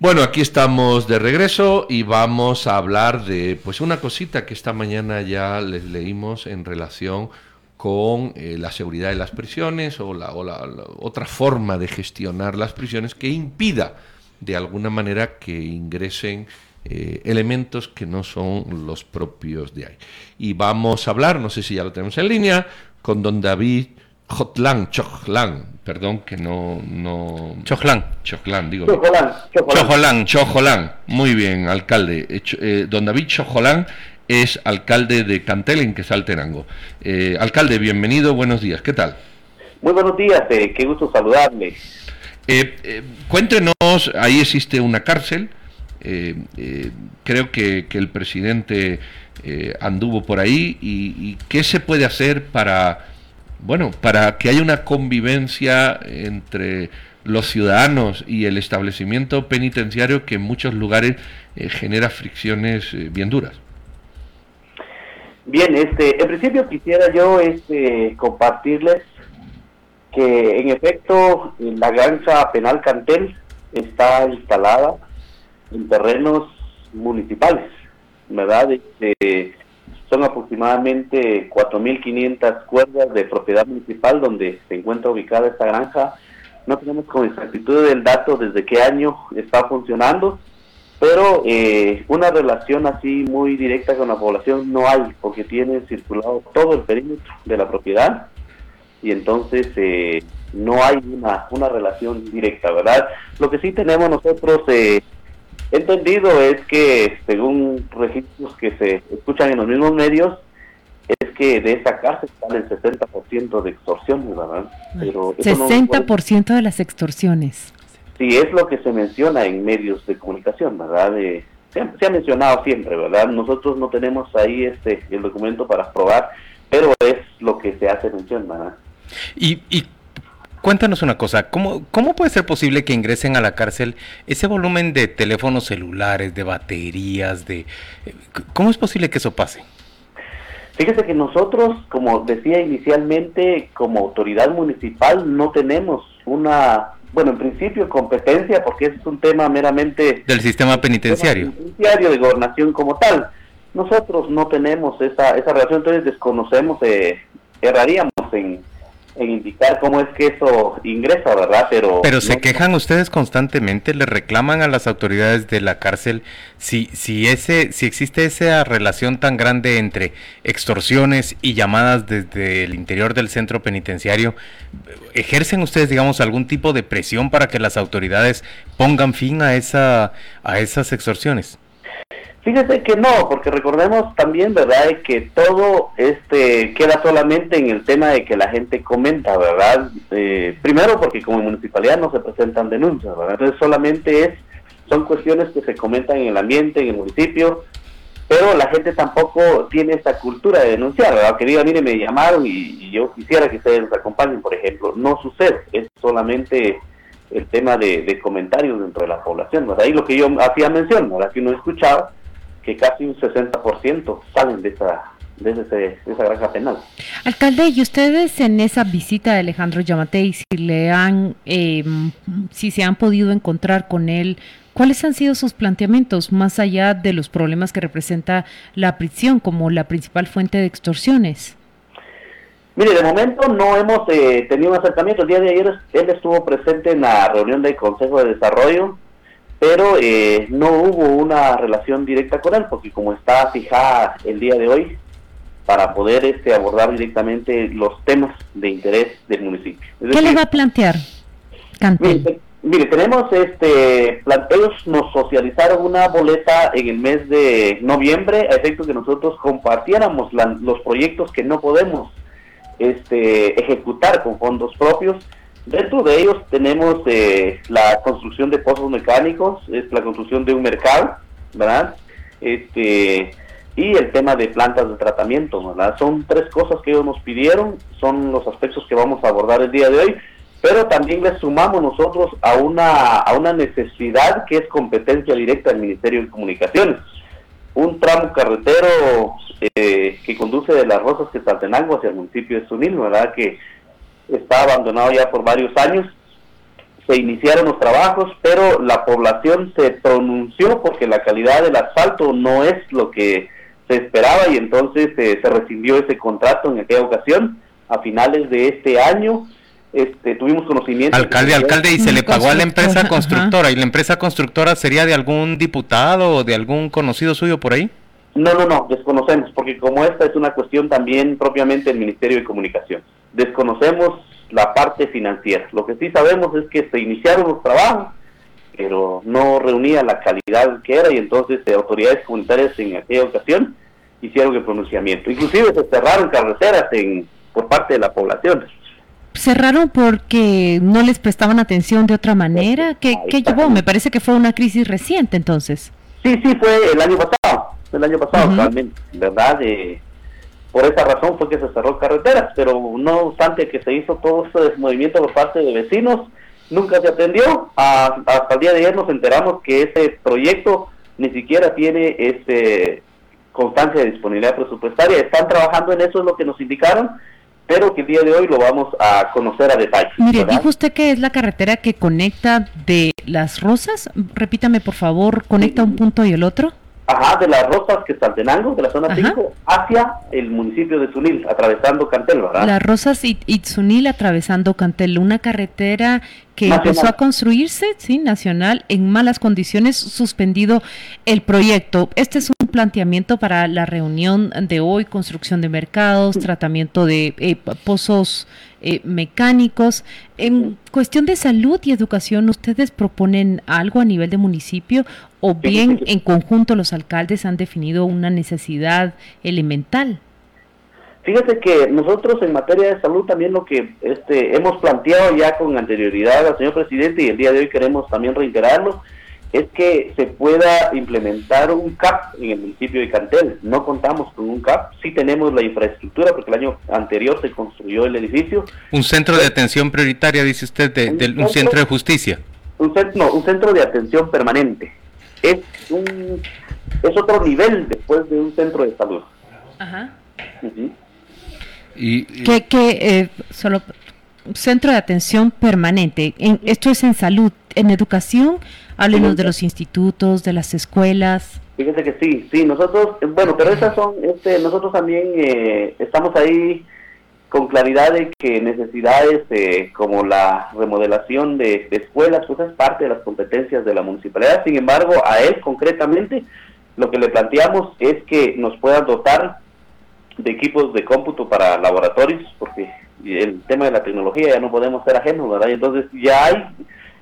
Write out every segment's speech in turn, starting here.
Bueno, aquí estamos de regreso y vamos a hablar de pues una cosita que esta mañana ya les leímos en relación con eh, la seguridad de las prisiones o, la, otra forma de gestionar las prisiones que impida de alguna manera que ingresen eh, elementos que no son los propios de ahí. Y vamos a hablar, no sé si ya lo tenemos en línea, con don David Jotlan, Chojlan, perdón que no... no... Chojlan. Chojlan, digo. Chojlan, Chojolán. Chojolán, Muy bien, alcalde. Eh, eh, don David Chojolán es alcalde de Cantelen, que es Altenango. Eh, alcalde, bienvenido, buenos días, ¿qué tal? Muy buenos días, qué gusto saludarle. cuéntenos, ahí existe una cárcel, creo que, que, el presidente anduvo por ahí y, y qué se puede hacer para bueno, para que haya una convivencia entre los ciudadanos y el establecimiento penitenciario que en muchos lugares eh, genera fricciones eh, bien duras. Bien, este, en principio quisiera yo este, compartirles que en efecto la granja penal Cantel está instalada en terrenos municipales, ¿verdad? Este, son aproximadamente 4.500 cuerdas de propiedad municipal donde se encuentra ubicada esta granja. No tenemos con exactitud el dato desde qué año está funcionando, pero eh, una relación así muy directa con la población no hay, porque tiene circulado todo el perímetro de la propiedad y entonces eh, no hay una, una relación directa, ¿verdad? Lo que sí tenemos nosotros eh, entendido es que, según registros que se escuchan en los mismos medios, es que de esa cárcel sale el 60% de extorsiones, ¿verdad? Pero 60% de las extorsiones. Sí, es lo que se menciona en medios de comunicación, ¿verdad? se, ha, mencionado siempre, ¿verdad? Nosotros no tenemos ahí este el documento para probar, pero es lo que se hace mención, ¿verdad? ¿Y, y Cuéntanos una cosa, ¿cómo, ¿cómo puede ser posible que ingresen a la cárcel ese volumen de teléfonos celulares, de baterías, de... ¿Cómo es posible que eso pase? Fíjese que nosotros, como decía inicialmente, como autoridad municipal no tenemos una, bueno, en principio competencia, porque es un tema meramente... Del sistema penitenciario. penitenciario, de gobernación como tal. Nosotros no tenemos esa, esa relación, entonces desconocemos, eh, erraríamos en en indicar cómo es que eso ingresa, ¿verdad? Pero Pero se quejan ustedes constantemente, le reclaman a las autoridades de la cárcel si si ese si existe esa relación tan grande entre extorsiones y llamadas desde el interior del centro penitenciario, ejercen ustedes digamos algún tipo de presión para que las autoridades pongan fin a esa a esas extorsiones. Fíjese que no, porque recordemos también, ¿verdad?, que todo este queda solamente en el tema de que la gente comenta, ¿verdad? Eh, primero porque como municipalidad no se presentan denuncias, ¿verdad? Entonces solamente es, son cuestiones que se comentan en el ambiente, en el municipio, pero la gente tampoco tiene esa cultura de denunciar, ¿verdad? Que diga, mire, me llamaron y, yo quisiera que ustedes nos acompañen, por ejemplo. No sucede, es solamente el tema de, comentarios dentro de la población, ¿verdad? Y lo que yo hacía mención, ¿verdad? Que uno escuchaba que casi un 60% salen de esa, de, esa granja penal. Alcalde, ¿y ustedes en esa visita de Alejandro Yamatei, si le han, em, si se han podido encontrar con él, cuáles han sido sus planteamientos más allá de los problemas que representa la prisión como la principal fuente de extorsiones? Mire, de momento no hemos eh, tenido un acercamiento. El día de ayer él estuvo presente en la reunión del Consejo de Desarrollo pero eh, no hubo una relación directa con él, porque como está fijada el día de hoy, para poder este, abordar directamente los temas de interés del municipio. ¿Qué le va a plantear, Mire, tenemos este, ellos nos socializaron una boleta en el mes de noviembre a efecto que nosotros compartiéramos los proyectos que no podemos este, ejecutar con fondos propios Dentro de ellos tenemos eh, la construcción de pozos mecánicos, es la construcción de un mercado, ¿verdad? Este, y el tema de plantas de tratamiento. ¿verdad? Son tres cosas que ellos nos pidieron, son los aspectos que vamos a abordar el día de hoy, pero también le sumamos nosotros a una, a una necesidad que es competencia directa del Ministerio de Comunicaciones. Un tramo carretero eh, que conduce de Las Rosas que Quetzaltenango hacia el municipio de Sunil, ¿verdad? Que está abandonado ya por varios años se iniciaron los trabajos, pero la población se pronunció porque la calidad del asfalto no es lo que se esperaba y entonces eh, se rescindió ese contrato en aquella ocasión. A finales de este año este, tuvimos conocimiento. Alcalde, alcalde, y se le pagó a la empresa constructora. ¿Y la empresa constructora sería de algún diputado o de algún conocido suyo por ahí? No, no, no, desconocemos, porque como esta es una cuestión también propiamente del Ministerio de Comunicación. Desconocemos la parte financiera. Lo que sí sabemos es que se iniciaron los trabajos, pero no reunía la calidad que era y entonces eh, autoridades comunitarias en aquella ocasión hicieron el pronunciamiento. Inclusive se cerraron carreteras en, por parte de la población. ¿Cerraron porque no les prestaban atención de otra manera? ¿Qué, ¿qué llevó? Me parece que fue una crisis reciente entonces. Sí, sí, fue el año pasado, el año pasado realmente, ¿verdad? De, por esa razón fue que se cerró carreteras, pero no obstante que se hizo todo ese movimiento por parte de vecinos, nunca se atendió. hasta el día de ayer nos enteramos que ese proyecto ni siquiera tiene este constancia de disponibilidad presupuestaria. Están trabajando en eso, es lo que nos indicaron, pero que el día de hoy lo vamos a conocer a detalle. Mire, dijo usted que es la carretera que conecta de Las Rosas. Repítame, por favor, ¿conecta un punto y el otro? Ajá, de las Rosas que Saltenango, de la zona 5, hacia el municipio de Zunil, atravesando Cantel, ¿verdad? Las Rosas y, y Zunil atravesando Cantel, una carretera que empezó a construirse, sí, nacional, en malas condiciones, suspendido el proyecto. Este es un planteamiento para la reunión de hoy, construcción de mercados, tratamiento de eh, pozos eh, mecánicos. En cuestión de salud y educación, ¿ustedes proponen algo a nivel de municipio o bien en conjunto los alcaldes han definido una necesidad elemental? Fíjese que nosotros en materia de salud también lo que este, hemos planteado ya con anterioridad al señor presidente y el día de hoy queremos también reiterarlo, es que se pueda implementar un CAP en el municipio de Cantel. No contamos con un CAP, sí tenemos la infraestructura porque el año anterior se construyó el edificio. Un centro de atención prioritaria, dice usted, de, un, un, centro, de justicia. Un centro, no, un centro de atención permanente. Es, un, es otro nivel después de un centro de salud. Ajá. Y, que, eh, solo centro de atención permanente. En, esto es en salud, en educación. Háblenos de los institutos, de las escuelas. Fíjense que sí, sí, nosotros, bueno, pero esas son, este, nosotros también eh, estamos ahí con claridad de que necesidades eh, como la remodelación de, de, escuelas, pues es parte de las competencias de la municipalidad. Sin embargo, a él concretamente, lo que le planteamos es que nos puedan dotar de equipos de cómputo para laboratorios, porque el tema de la tecnología ya no podemos ser ajenos, ¿verdad? entonces ya hay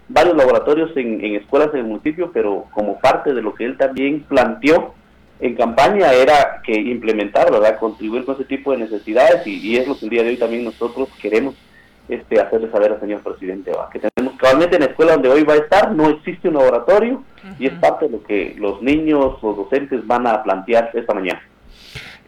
varios laboratorios en, escuelas en el municipio, pero como parte de lo que él también planteó en campaña era que implementar, ¿verdad? Contribuir con ese tipo de necesidades y, es lo que el día de hoy también nosotros queremos este, hacerle saber al señor presidente, ¿va? que tenemos cabalmente en la escuela donde hoy va a estar, no existe un laboratorio y es parte de lo que los niños, los docentes van a plantear esta mañana.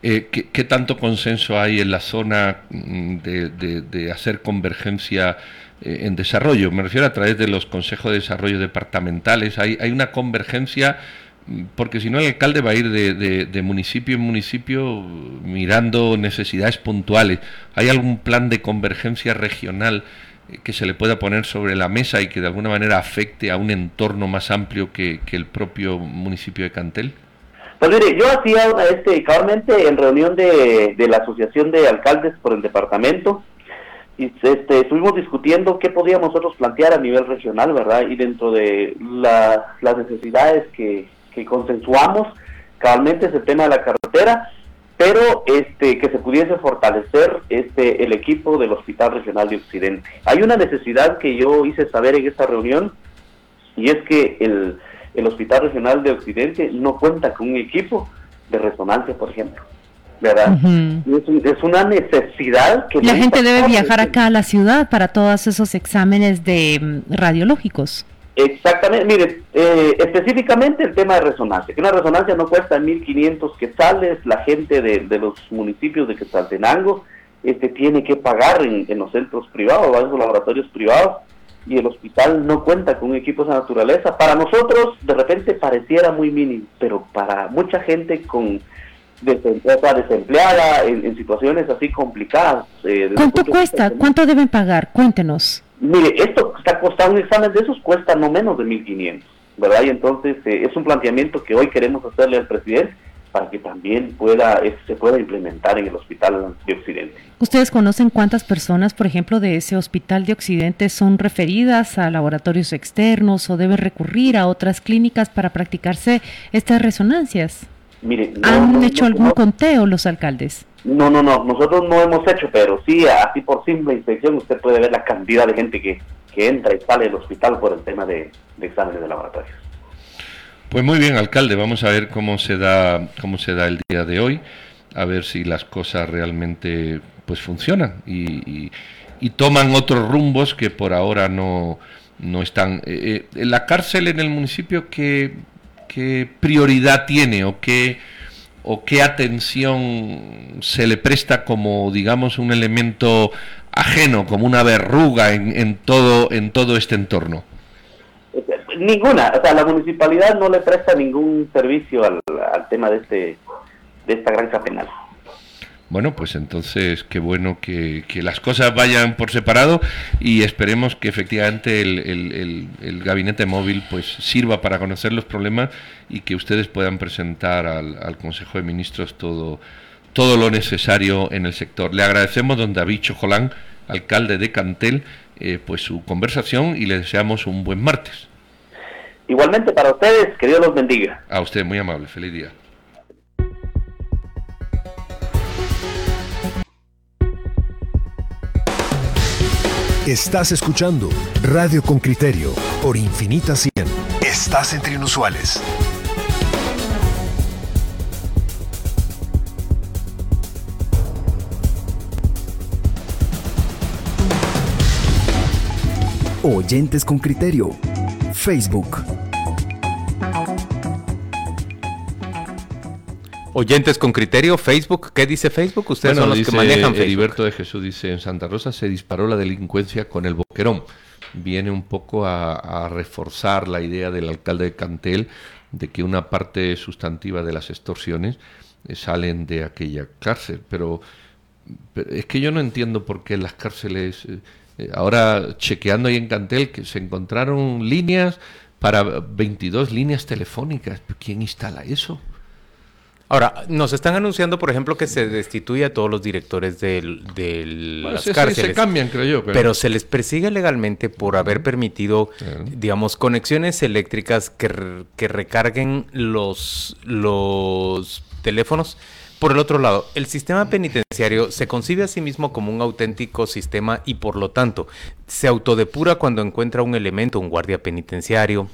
Eh, ¿qué, tanto consenso hay en la zona mm, de, hacer convergencia eh, en desarrollo? Me refiero a través de los consejos de desarrollo departamentales. ¿Hay, hay una convergencia? Mm, porque si no, el alcalde va a ir de, municipio en municipio mirando necesidades puntuales. ¿Hay algún plan de convergencia regional eh, que se le pueda poner sobre la mesa y que de alguna manera afecte a un entorno más amplio que el propio municipio de Cantel? Pues mire, yo hacía este, cabalmente en reunión de, la Asociación de Alcaldes por el departamento, y este, estuvimos discutiendo qué podíamos nosotros plantear a nivel regional, ¿verdad? Y dentro de las necesidades que, que consensuamos, cabalmente es el tema de la carretera, pero este que se pudiese fortalecer este el equipo del Hospital Regional de Occidente. Hay una necesidad que yo hice saber en esta reunión y es que el el Hospital Regional de Occidente no cuenta con un equipo de resonancia, por ejemplo. ¿Verdad? es, una necesidad que... La gente debe viajar acá a la ciudad para todos esos exámenes de mm, radiológicos. Exactamente, mire, eh, específicamente el tema de resonancia, que una resonancia no cuesta 1.500 quetzales, la gente de, de los municipios de Quetzaltenango este, tiene que pagar en, los centros privados, en los laboratorios privados, y el hospital no cuenta con equipos de naturaleza. Para nosotros de repente pareciera muy mínimo, pero para mucha gente con desempleada, en, situaciones así complicadas. Eh, ¿Cuánto cuesta? ¿Cuánto deben pagar? Cuéntenos. Mire, esto está costando un examen de esos cuesta no menos de 1.500, ¿verdad? Y entonces eh, es un planteamiento que hoy queremos hacerle al presidente para que también pueda se pueda implementar en el Hospital de Occidente. ¿Ustedes conocen cuántas personas, por ejemplo, de ese Hospital de Occidente son referidas a laboratorios externos o deben recurrir a otras clínicas para practicarse estas resonancias? Mire, ¿Han hecho algún conteo los alcaldes? No, no, no, nosotros no hemos hecho, pero sí, así por simple inspección usted puede ver la cantidad de gente que, que entra y sale del hospital por el tema de, exámenes de laboratorios. Pues muy bien, alcalde, vamos a ver cómo se da cómo se da el día de hoy, a ver si las cosas realmente pues funcionan y, toman otros rumbos que por ahora no, no están. Eh, eh, la cárcel en el municipio, ¿qué, qué prioridad tiene o qué o qué atención se le presta como, digamos, un elemento ajeno, como una verruga en, todo, en todo este entorno? Ninguna, o sea, la municipalidad no le presta ningún servicio al, al tema de, este, de esta granja penal. Bueno, pues entonces qué bueno que, las cosas vayan por separado y esperemos que efectivamente el, gabinete móvil pues sirva para conocer los problemas y que ustedes puedan presentar al, Consejo de Ministros todo, todo lo necesario en el sector. Le agradecemos, don David Chojolán, alcalde de Cantel, eh, pues su conversación y le deseamos un buen martes. Igualmente para ustedes, que Dios los bendiga. A usted, muy amable, feliz día. Estás escuchando Radio con Criterio por Infinita 100. Estás entre inusuales. Oyentes con Criterio. Facebook. Oyentes con criterio, Facebook, ¿qué dice Facebook? Ustedes son los que manejan Facebook. Heriberto de Jesús dice, en Santa Rosa se disparó la delincuencia con el boquerón. Viene un poco a, reforzar la idea del alcalde de Cantel de que una parte sustantiva de las extorsiones eh, salen de aquella cárcel. Pero, es que yo no entiendo por qué las cárceles... Eh, eh, ahora, chequeando ahí en Cantel, que se encontraron líneas para 22 líneas telefónicas. ¿Quién instala eso? Ahora, nos están anunciando, por ejemplo, que se destituye a todos los directores de las cárceles. Se cambian, creo yo. Pero... se les persigue legalmente por haber permitido, digamos, conexiones eléctricas que, que recarguen los, los teléfonos. Por el otro lado, el sistema penitenciario se concibe a sí mismo como un auténtico sistema y por lo tanto se autodepura cuando encuentra un elemento, un guardia penitenciario,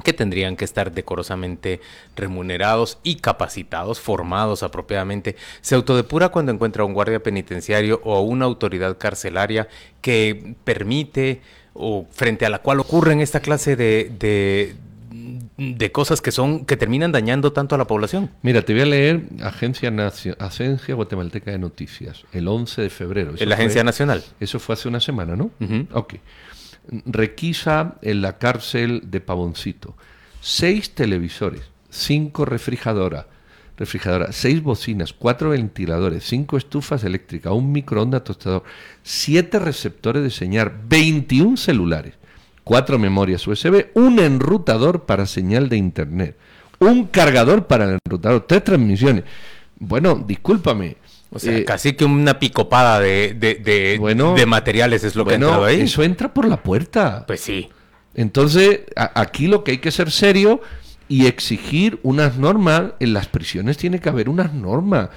que tendrían que estar decorosamente remunerados y capacitados, formados apropiadamente. Se autodepura cuando encuentra un guardia penitenciario o una autoridad carcelaria que permite o frente a la cual ocurren esta clase de, de, cosas que son que terminan dañando tanto a la población. Mira, te voy a leer Agencia, Agencia Guatemalteca de Noticias, el 11 de febrero. la Agencia Nacional. Eso fue hace una semana, ¿no? Ok requisa en la cárcel de Pavoncito seis televisores, cinco refrigeradoras, refrigeradora, seis bocinas, cuatro ventiladores, cinco estufas eléctricas, un microondas tostador, siete receptores de señal, 21 celulares, cuatro memorias USB, un enrutador para señal de internet, un cargador para el enrutador, tres transmisiones. Bueno, discúlpame, o sea, eh, casi que una picopada de, de, materiales es lo que ha entrado ahí. Eso entra por la puerta. Pues sí. Entonces, aquí lo que hay que ser serio y exigir unas normas. En las prisiones tiene que haber unas normas.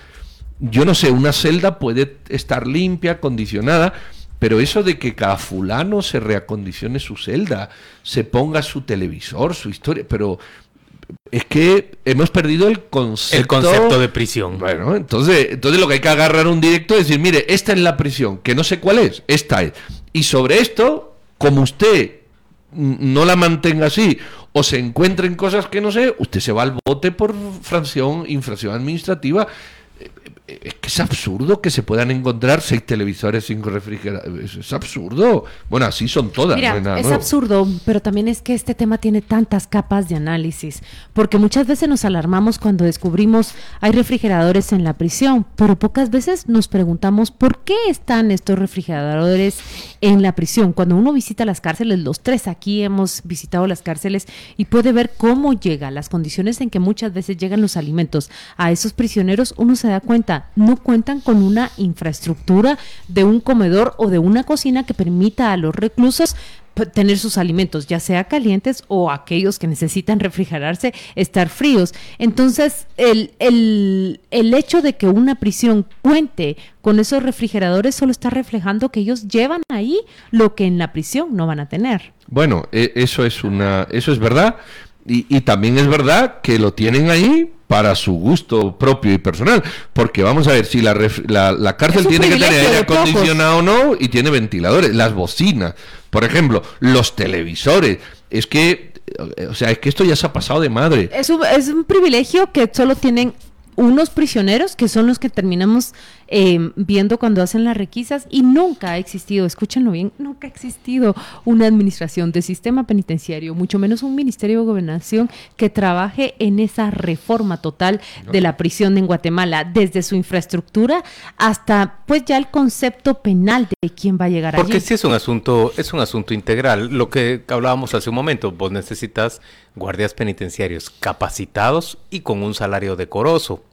Yo no sé, una celda puede estar limpia, acondicionada, pero eso de que cada fulano se reacondicione su celda, se ponga su televisor, su historia, pero es que hemos perdido el concepto. El concepto de prisión. Bueno, entonces, entonces lo que hay que agarrar un directo es decir, mire, esta es la prisión, que no sé cuál es, esta es. Y sobre esto, como usted no la mantenga así o se encuentren cosas que no sé, usted se va al bote por fracción, infracción administrativa es que es absurdo que se puedan encontrar seis televisores, cinco refrigeradores. Es absurdo. Bueno, así son todas. es absurdo, pero también es que este tema tiene tantas capas de análisis. Porque muchas veces nos alarmamos cuando descubrimos hay refrigeradores en la prisión, pero pocas veces nos preguntamos por qué están estos refrigeradores en la prisión. Cuando uno visita las cárceles, los tres aquí hemos visitado las cárceles y puede ver cómo llega, las condiciones en que muchas veces llegan los alimentos a esos prisioneros, uno se da cuenta, no cuentan con una infraestructura de un comedor o de una cocina que permita a los reclusos tener sus alimentos, ya sea calientes o aquellos que necesitan refrigerarse, estar fríos. Entonces, el, el, el, hecho de que una prisión cuente con esos refrigeradores solo está reflejando que ellos llevan ahí lo que en la prisión no van a tener. Bueno, e, eso es una, eso es verdad. Y, y también es verdad que lo tienen ahí para su gusto propio y personal. Porque vamos a ver, si la, la, cárcel tiene que tener aire acondicionado o no, y tiene ventiladores, las bocinas, por ejemplo, los televisores. Es que, o sea, es que esto ya se ha pasado de madre. Es un, es un privilegio que solo tienen unos prisioneros que son los que terminamos eh, viendo cuando hacen las requisas y nunca ha existido, escúchenlo bien, nunca ha existido una administración de sistema penitenciario, mucho menos un ministerio de gobernación que trabaje en esa reforma total de la prisión en Guatemala, desde su infraestructura hasta pues ya el concepto penal de quién va a llegar Porque sí es un asunto, es un asunto integral, lo que hablábamos hace un momento, vos necesitas guardias penitenciarios capacitados y con un salario decoroso.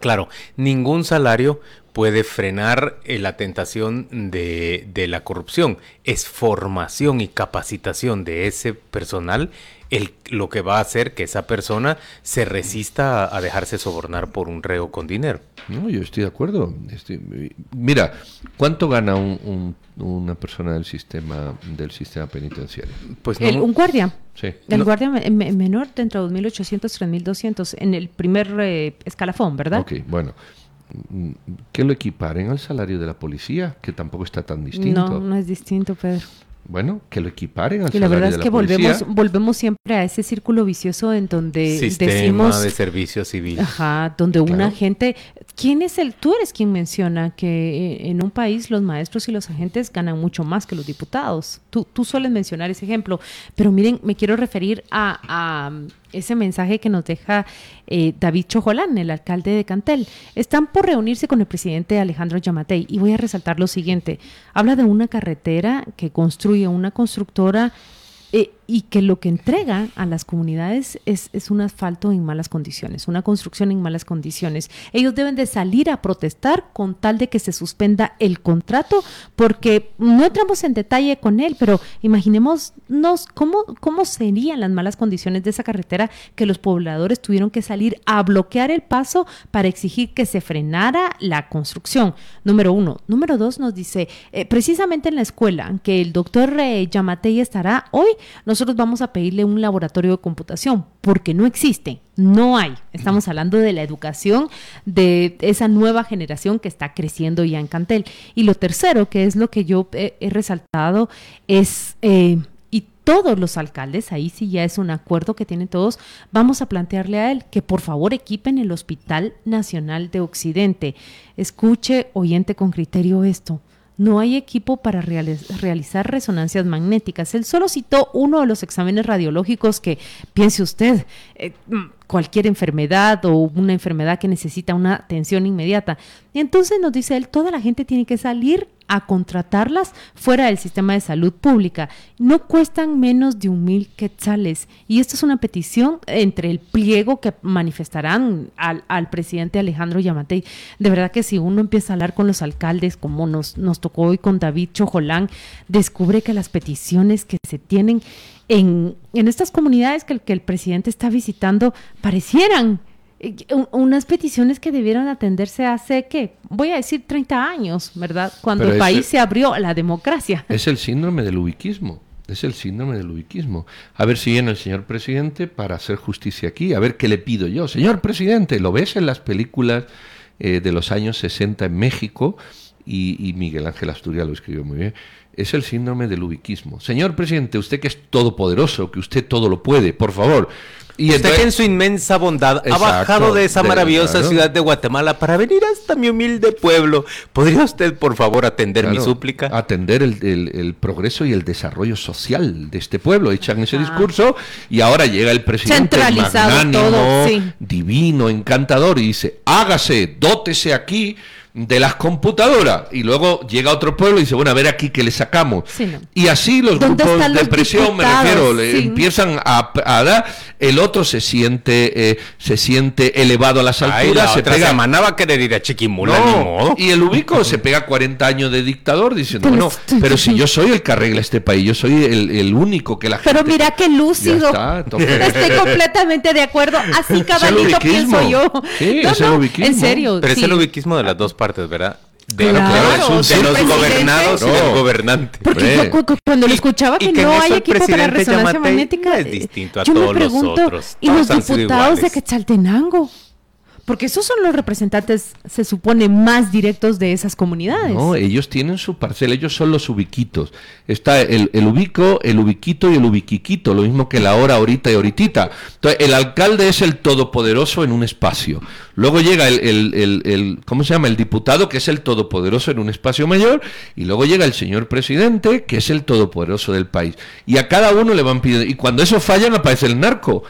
Claro, ningún salario puede frenar eh, la tentación de, de, la corrupción. Es formación y capacitación de ese personal el, lo que va a hacer que esa persona se resista a, dejarse sobornar por un reo con dinero. No, yo estoy de acuerdo. mira, ¿cuánto gana un, una persona del sistema del sistema penitenciario? Pues un guardia. Sí. El guardia menor entre 2.800 y 3.200 en el primer eh, escalafón, ¿verdad? Ok, bueno que lo equiparen al salario de la policía, que tampoco está tan distinto. No, no es distinto, Pedro. Bueno, que lo equiparen al y la verdad es que volvemos volvemos siempre a ese círculo vicioso en donde Sistema de servicio civil. Ajá, donde una gente ¿Quién es el? Tú eres quien menciona que eh, en un país los maestros y los agentes ganan mucho más que los diputados. Tú, tú sueles mencionar ese ejemplo, pero miren, me quiero referir a, ese mensaje que nos deja eh, David Chojolán, el alcalde de Cantel. Están por reunirse con el presidente Alejandro Yamatei y voy a resaltar lo siguiente. Habla de una carretera que construye una constructora eh, y que lo que entrega a las comunidades es, es, un asfalto en malas condiciones, una construcción en malas condiciones. Ellos deben de salir a protestar con tal de que se suspenda el contrato, porque no entramos en detalle con él, pero imaginémonos cómo, cómo serían las malas condiciones de esa carretera que los pobladores tuvieron que salir a bloquear el paso para exigir que se frenara la construcción. Número uno. Número dos nos dice, eh, precisamente en la escuela, que el doctor eh, Yamatei estará hoy, nosotros vamos a pedirle un laboratorio de computación, porque no existe, no hay. Estamos hablando de la educación de esa nueva generación que está creciendo ya en Cantel. Y lo tercero, que es lo que yo he, resaltado, es... Eh, y todos los alcaldes, ahí sí ya es un acuerdo que tienen todos, vamos a plantearle a él que por favor equipen el Hospital Nacional de Occidente. Escuche, oyente con criterio esto no hay equipo para realizar resonancias magnéticas. Él solo citó uno de los exámenes radiológicos que, piense usted, eh, mm, cualquier enfermedad o una enfermedad que necesita una atención inmediata. Y entonces nos dice él, toda la gente tiene que salir a contratarlas fuera del sistema de salud pública. No cuestan menos de un mil quetzales. Y esta es una petición entre el pliego que manifestarán al, al, presidente Alejandro Yamatei. De verdad que si uno empieza a hablar con los alcaldes, como nos, nos tocó hoy con David Chojolán, descubre que las peticiones que se tienen en, en estas comunidades que que el presidente está visitando parecieran eh, unas peticiones que debieron atenderse hace, ¿qué? Voy a decir 30 años, ¿verdad? Cuando el país se abrió a la democracia. Es el síndrome del ubiquismo. Es el síndrome del ubiquismo. A ver si viene el señor presidente para hacer justicia aquí. A ver qué le pido yo. Señor presidente, ¿lo ves en las películas eh, de los años 60 en México? Y, Miguel Ángel Asturias lo escribió muy bien, es el síndrome del ubiquismo. Señor presidente, usted que es todopoderoso, que usted todo lo puede, por favor, y usted que en su inmensa bondad ha bajado de esa maravillosa ciudad de Guatemala para venir hasta mi humilde pueblo. ¿Podría usted, por favor, atender mi súplica? Atender el, progreso y el desarrollo social de este pueblo. Echan ese discurso y ahora llega el presidente magnánimo, divino, encantador y dice, hágase, dótese aquí de las computadoras y luego llega otro pueblo y dice, bueno, a ver aquí que le sacamos. Y así los grupos de presión, me refiero, empiezan a, dar, el otro se siente eh, se siente elevado a las alturas, se pega a querer ir a Chiquimula, ni modo. Y el ubico se pega 40 años de dictador diciendo, bueno, pero si yo soy el que arregla este país, yo soy el, único que la gente... Pero mira qué lúcido. Estoy completamente de acuerdo, así cabalito pienso yo. Sí, es el ubiquismo. En serio. Pero es el ubiquismo de las dos partes, ¿verdad? De, los gobernados y del gobernante. Porque cuando lo escuchaba que, no hay equipo para resonancia magnética, es distinto a todos los otros. ¿Y los diputados de Quetzaltenango? Porque esos son los representantes, se supone, más directos de esas comunidades. No, ellos tienen su parcela, ellos son los ubiquitos. Está el, el ubico, el ubiquito y el ubiquiquito, lo mismo que la hora, ahorita y ahoritita. Entonces, el alcalde es el todopoderoso en un espacio. Luego llega el, el, el, ¿cómo se llama? El diputado, que es el todopoderoso en un espacio mayor. Y luego llega el señor presidente, que es el todopoderoso del país. Y a cada uno le van pidiendo. Y cuando eso falla, aparece el narco,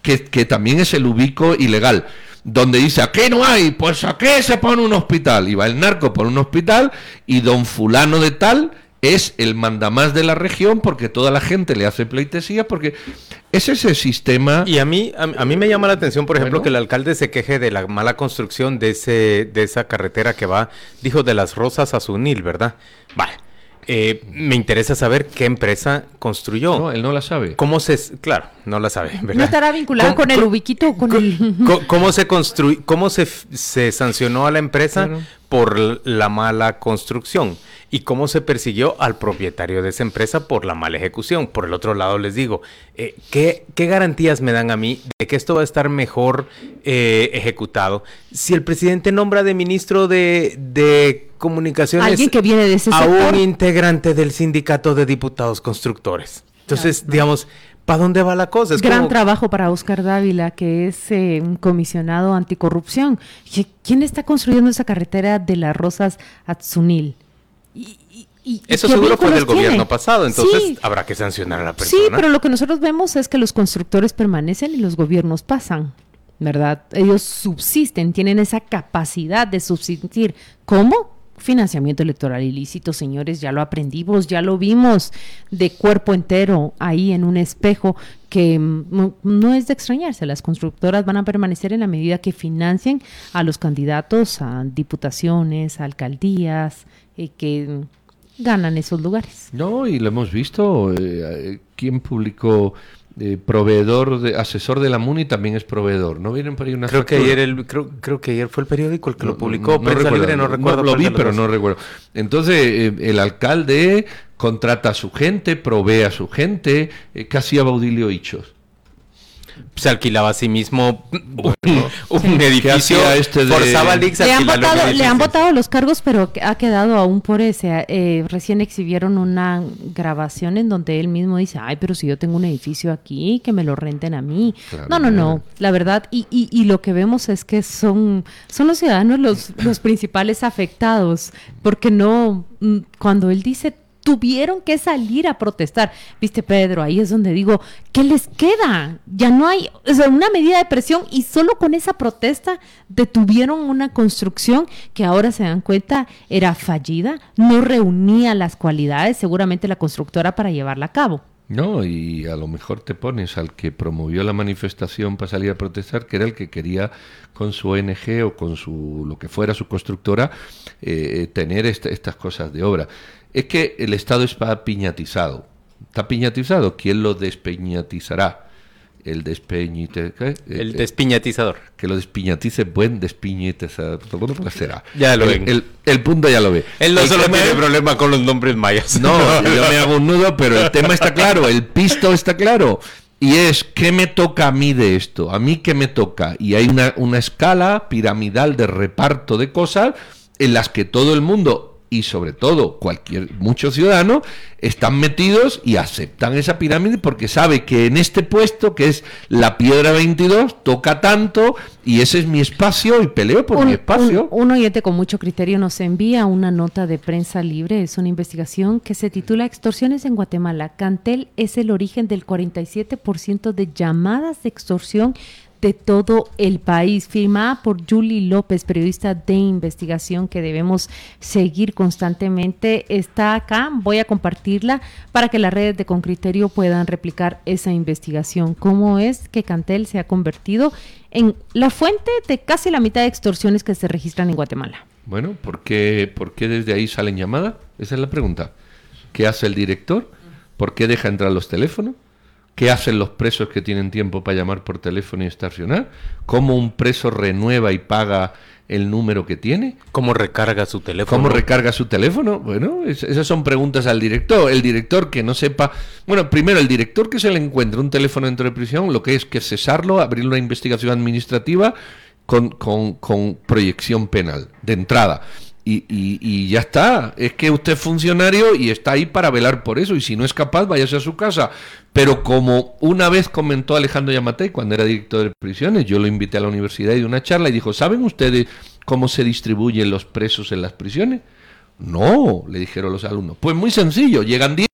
que, que también es el ubico ilegal donde dice, ¿a qué no hay? Pues ¿a qué se pone un hospital? Y va el narco por un hospital y don fulano de tal es el mandamás de la región porque toda la gente le hace pleitesía porque es ese sistema... Y a mí, a, mí me llama la atención, por ejemplo, que el alcalde se queje de la mala construcción de, ese, de esa carretera que va, dijo, de las Rosas a Sunil, ¿verdad? Vale. Eh, me interesa saber qué empresa construyó. No, él no la sabe. ¿Cómo se...? Claro, no la sabe. ¿No estará vinculado con el ubiquito con, el...? ¿Cómo se construyó? ¿Cómo se, se sancionó a la empresa por la mala construcción? y cómo se persiguió al propietario de esa empresa por la mala ejecución. Por el otro lado, les digo, eh, ¿qué, garantías me dan a mí de que esto va a estar mejor eh, ejecutado? Si el presidente nombra de ministro de, de comunicaciones ¿Alguien que viene de ese a un integrante del sindicato de diputados constructores. Entonces, digamos, ¿Para dónde va la cosa? Es Gran trabajo para Oscar Dávila, que es eh, un comisionado anticorrupción. ¿Quién está construyendo esa carretera de las Rosas a Tsunil? Eso seguro fue del gobierno pasado, entonces habrá que sancionar a la persona. Sí, pero lo que nosotros vemos es que los constructores permanecen y los gobiernos pasan, ¿verdad? Ellos subsisten, tienen esa capacidad de subsistir. ¿Cómo? Financiamiento electoral ilícito, señores, ya lo aprendimos, ya lo vimos de cuerpo entero ahí en un espejo que mm, no es de extrañarse, las constructoras van a permanecer en la medida que financien a los candidatos a diputaciones, a alcaldías, y que ganan esos lugares. No, y lo hemos visto. Eh, ¿Quién publicó? Eh, proveedor, de, asesor de la MUNI también es proveedor. ¿No vienen por ahí una creo que ayer el Creo, creo, que ayer fue el periódico el que lo publicó. No, recuerdo, no recuerdo. lo vi, pero no recuerdo. Entonces, eh, el alcalde contrata a su gente, provee a su gente. ¿Qué hacía Baudilio Hichos? Se alquilaba a sí mismo un, edificio. Este le, han votado, le han votado los cargos, pero ha quedado aún por ese. Eh, recién exhibieron una grabación en donde él mismo dice, ay, pero si yo tengo un edificio aquí, que me lo renten a mí. no, no, no, la verdad. Y, y, y, lo que vemos es que son, son los ciudadanos los, los principales afectados, porque no, mm, cuando él dice tuvieron que salir a protestar. Viste, Pedro, ahí es donde digo, ¿qué les queda? Ya no hay, o sea, una medida de presión y solo con esa protesta detuvieron una construcción que ahora se dan cuenta era fallida, no reunía las cualidades, seguramente la constructora para llevarla a cabo. No, y a lo mejor te pones al que promovió la manifestación para salir a protestar, que era el que quería con su ONG o con su lo que fuera su constructora eh, tener estas cosas de obra es que el Estado está piñatizado. Está piñatizado. ¿Quién lo despeñatizará? El despeñite, El eh, despiñatizador. Que lo despiñatice, buen despiñatizador. será? Ya lo ven. El, punto ya lo ve. Él no solo tiene problema con los nombres mayas. No, yo me hago un nudo, pero el tema está claro, el pisto está claro. Y es, ¿qué me toca a mí de esto? ¿A mí qué me toca? Y hay una, una escala piramidal de reparto de cosas en las que todo el mundo y sobre todo cualquier muchos ciudadanos están metidos y aceptan esa pirámide porque sabe que en este puesto que es la piedra 22 toca tanto y ese es mi espacio y peleo por mi espacio. Un, un, oyente con mucho criterio nos envía una nota de prensa libre, es una investigación que se titula Extorsiones en Guatemala. Cantel es el origen del 47% de llamadas de extorsión de todo el país, firmada por Julie López, periodista de investigación que debemos seguir constantemente. Está acá, voy a compartirla para que las redes de Con Criterio puedan replicar esa investigación. ¿Cómo es que Cantel se ha convertido en la fuente de casi la mitad de extorsiones que se registran en Guatemala? Bueno, ¿por qué, ¿por qué desde ahí salen llamadas? Esa es la pregunta. ¿Qué hace el director? ¿Por qué deja entrar los teléfonos? ¿Qué hacen los presos que tienen tiempo para llamar por teléfono y estacionar? ¿Cómo un preso renueva y paga el número que tiene? ¿Cómo recarga su teléfono? ¿Cómo recarga su teléfono? Bueno, esas son preguntas al director. El director que no sepa... Bueno, primero, el director que se le encuentra un teléfono dentro de prisión, lo que es que cesarlo, abrir una investigación administrativa con, con, con proyección penal, de entrada. Y, y, ya está. Es que usted es funcionario y está ahí para velar por eso. Y si no es capaz, váyase a su casa. Pero como una vez comentó Alejandro Yamatei cuando era director de prisiones, yo lo invité a la universidad y de una charla y dijo, ¿saben ustedes cómo se distribuyen los presos en las prisiones? No, le dijeron los alumnos. Pues muy sencillo, llegan 10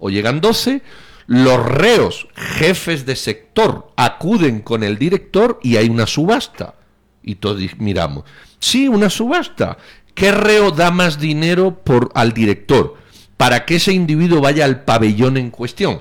o llegan 12, los reos, jefes de sector, acuden con el director y hay una subasta. Y todos miramos. Sí, una subasta. ¿Qué reo da más dinero por, al director para que ese individuo vaya al pabellón en cuestión?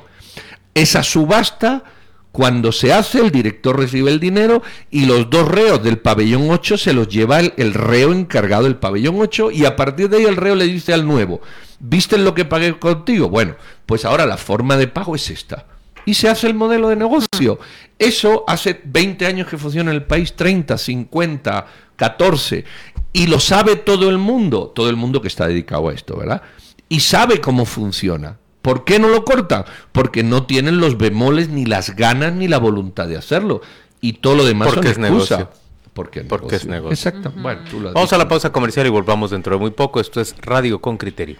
Esa subasta, cuando se hace, el director recibe el dinero y los dos reos del pabellón 8 se los lleva el, reo encargado del pabellón 8 y a partir de ahí el reo le dice al nuevo, ¿viste lo que pagué contigo? Bueno, pues ahora la forma de pago es esta y se hace el modelo de negocio. Eso hace 20 años que funciona en el país, 30, 50, 14, y lo sabe todo el mundo, todo el mundo que está dedicado a esto, ¿verdad? Y sabe cómo funciona. ¿Por qué no lo cortan? Porque no tienen los bemoles, ni las ganas, ni la voluntad de hacerlo. Y todo lo demás Porque es negocio. Porque, Porque es negocio. Exacto. Bueno, Vamos a la pausa comercial y volvamos dentro de muy poco. Esto es Radio con Criterio.